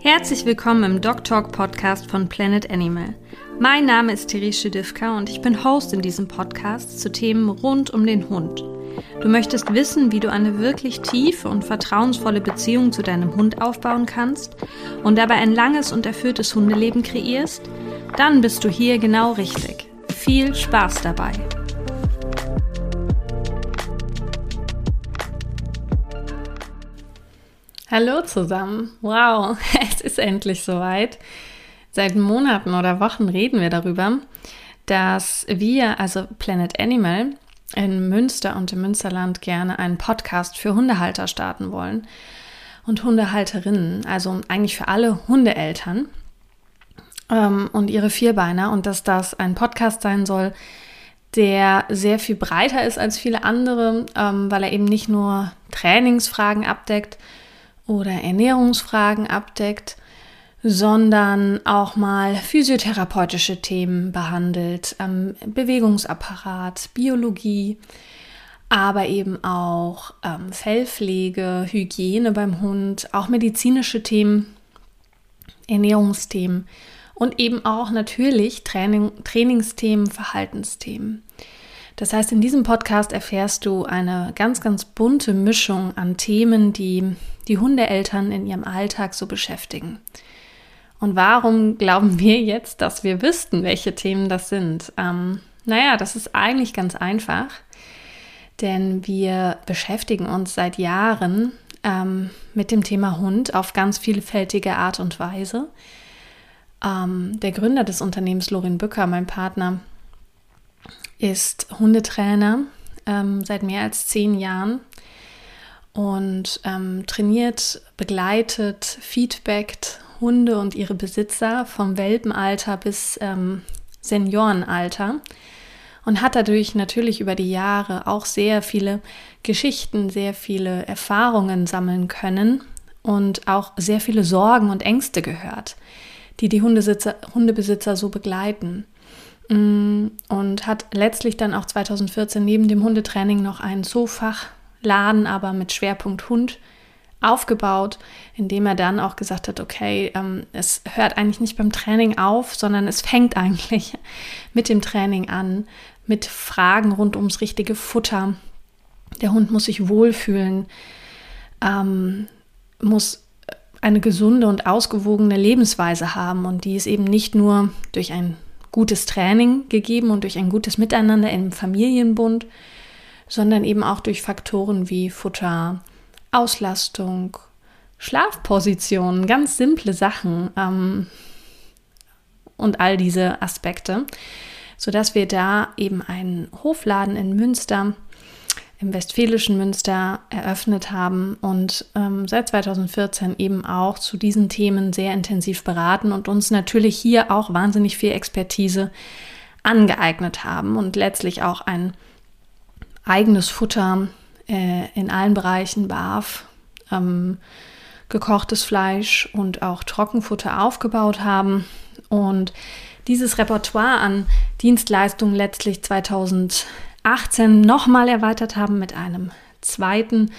Herzlich willkommen im Dog Talk Podcast von Planet Animal. Mein Name ist Therese Divka und ich bin Host in diesem Podcast zu Themen rund um den Hund. Du möchtest wissen, wie du eine wirklich tiefe und vertrauensvolle Beziehung zu deinem Hund aufbauen kannst und dabei ein langes und erfülltes Hundeleben kreierst? Dann bist du hier genau richtig. Viel Spaß dabei! Hallo zusammen. Wow, es ist endlich soweit. Seit Monaten oder Wochen reden wir darüber, dass wir, also Planet Animal, in Münster und im Münsterland gerne einen Podcast für Hundehalter starten wollen und Hundehalterinnen, also eigentlich für alle Hundeeltern ähm, und ihre Vierbeiner und dass das ein Podcast sein soll, der sehr viel breiter ist als viele andere, ähm, weil er eben nicht nur Trainingsfragen abdeckt, oder Ernährungsfragen abdeckt, sondern auch mal physiotherapeutische Themen behandelt, ähm, Bewegungsapparat, Biologie, aber eben auch ähm, Fellpflege, Hygiene beim Hund, auch medizinische Themen, Ernährungsthemen und eben auch natürlich Training, Trainingsthemen, Verhaltensthemen. Das heißt, in diesem Podcast erfährst du eine ganz, ganz bunte Mischung an Themen, die die Hundeeltern in ihrem Alltag so beschäftigen. Und warum glauben wir jetzt, dass wir wüssten, welche Themen das sind? Ähm, naja, das ist eigentlich ganz einfach, denn wir beschäftigen uns seit Jahren ähm, mit dem Thema Hund auf ganz vielfältige Art und Weise. Ähm, der Gründer des Unternehmens, Lorin Bücker, mein Partner, ist Hundetrainer ähm, seit mehr als zehn Jahren und ähm, trainiert, begleitet, feedbackt Hunde und ihre Besitzer vom Welpenalter bis ähm, Seniorenalter und hat dadurch natürlich über die Jahre auch sehr viele Geschichten, sehr viele Erfahrungen sammeln können und auch sehr viele Sorgen und Ängste gehört, die die Hundebesitzer so begleiten. Mm, und hat letztlich dann auch 2014 neben dem Hundetraining noch einen Zoofach Laden, aber mit Schwerpunkt Hund aufgebaut, indem er dann auch gesagt hat, okay, ähm, es hört eigentlich nicht beim Training auf, sondern es fängt eigentlich mit dem Training an, mit Fragen rund ums richtige Futter. Der Hund muss sich wohlfühlen, ähm, muss eine gesunde und ausgewogene Lebensweise haben und die ist eben nicht nur durch ein gutes Training gegeben und durch ein gutes Miteinander im Familienbund, sondern eben auch durch Faktoren wie Futter, Auslastung, Schlafpositionen, ganz simple Sachen ähm, und all diese Aspekte, sodass wir da eben einen Hofladen in Münster, im westfälischen Münster eröffnet haben und ähm, seit 2014 eben auch zu diesen Themen sehr intensiv beraten und uns natürlich hier auch wahnsinnig viel Expertise angeeignet haben und letztlich auch ein eigenes Futter äh, in allen Bereichen BAF, ähm, gekochtes Fleisch und auch Trockenfutter aufgebaut haben. Und dieses Repertoire an Dienstleistungen letztlich 2018 nochmal erweitert haben mit einem zweiten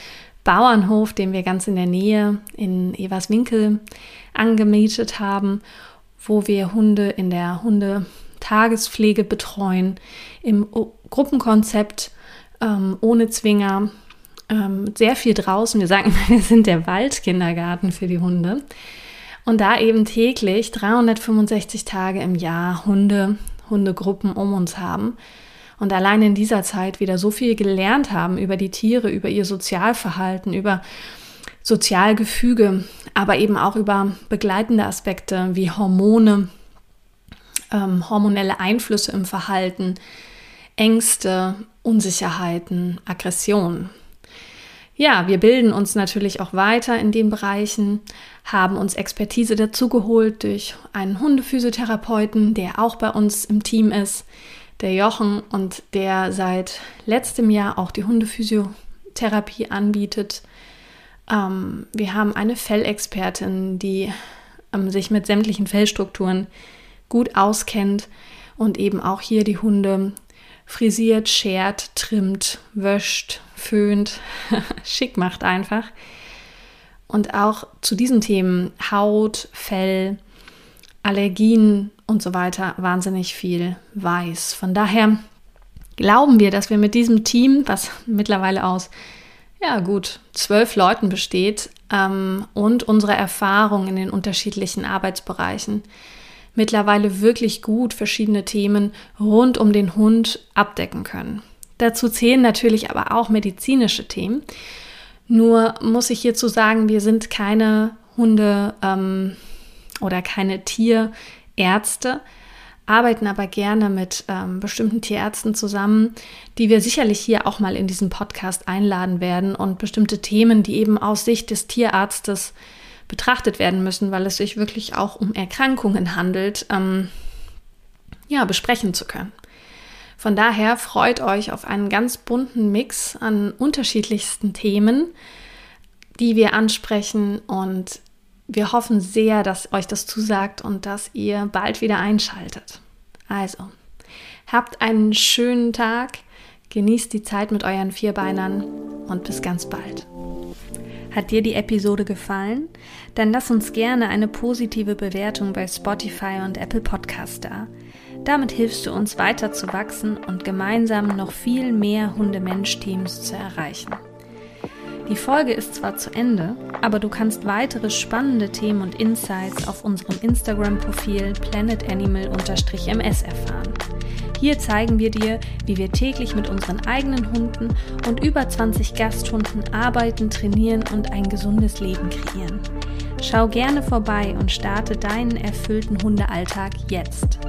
Bauernhof, den wir ganz in der Nähe in Everswinkel angemietet haben, wo wir Hunde in der Hundetagespflege betreuen, im Gruppenkonzept ähm, ohne Zwinger, ähm, sehr viel draußen. Wir sagen wir sind der Waldkindergarten für die Hunde. Und da eben täglich 365 Tage im Jahr Hunde, Hundegruppen um uns haben. Und allein in dieser Zeit wieder so viel gelernt haben über die Tiere, über ihr Sozialverhalten, über Sozialgefüge, aber eben auch über begleitende Aspekte wie Hormone, ähm, hormonelle Einflüsse im Verhalten, Ängste, Unsicherheiten, Aggressionen. Ja, wir bilden uns natürlich auch weiter in den Bereichen, haben uns Expertise dazugeholt durch einen Hundephysiotherapeuten, der auch bei uns im Team ist, der Jochen und der seit letztem Jahr auch die Hundephysiotherapie anbietet. Ähm, wir haben eine Fellexpertin, die ähm, sich mit sämtlichen Fellstrukturen gut auskennt und eben auch hier die Hunde frisiert, schert, trimmt, wäscht, föhnt, schick macht einfach. und auch zu diesen Themen Haut, Fell, Allergien und so weiter wahnsinnig viel weiß. Von daher glauben wir, dass wir mit diesem Team, was mittlerweile aus ja gut zwölf Leuten besteht ähm, und unsere Erfahrung in den unterschiedlichen Arbeitsbereichen, mittlerweile wirklich gut verschiedene Themen rund um den Hund abdecken können. Dazu zählen natürlich aber auch medizinische Themen. Nur muss ich hierzu sagen, wir sind keine Hunde ähm, oder keine Tierärzte, arbeiten aber gerne mit ähm, bestimmten Tierärzten zusammen, die wir sicherlich hier auch mal in diesem Podcast einladen werden und bestimmte Themen, die eben aus Sicht des Tierarztes betrachtet werden müssen, weil es sich wirklich auch um Erkrankungen handelt, ähm, ja, besprechen zu können. Von daher freut euch auf einen ganz bunten Mix an unterschiedlichsten Themen, die wir ansprechen und wir hoffen sehr, dass euch das zusagt und dass ihr bald wieder einschaltet. Also, habt einen schönen Tag, genießt die Zeit mit euren Vierbeinern und bis ganz bald. Hat dir die Episode gefallen? Dann lass uns gerne eine positive Bewertung bei Spotify und Apple Podcast da. Damit hilfst du uns weiter zu wachsen und gemeinsam noch viel mehr Hunde-Mensch-Teams zu erreichen. Die Folge ist zwar zu Ende, aber du kannst weitere spannende Themen und Insights auf unserem Instagram-Profil planetanimal-ms erfahren. Hier zeigen wir dir, wie wir täglich mit unseren eigenen Hunden und über 20 Gasthunden arbeiten, trainieren und ein gesundes Leben kreieren. Schau gerne vorbei und starte deinen erfüllten Hundealltag jetzt.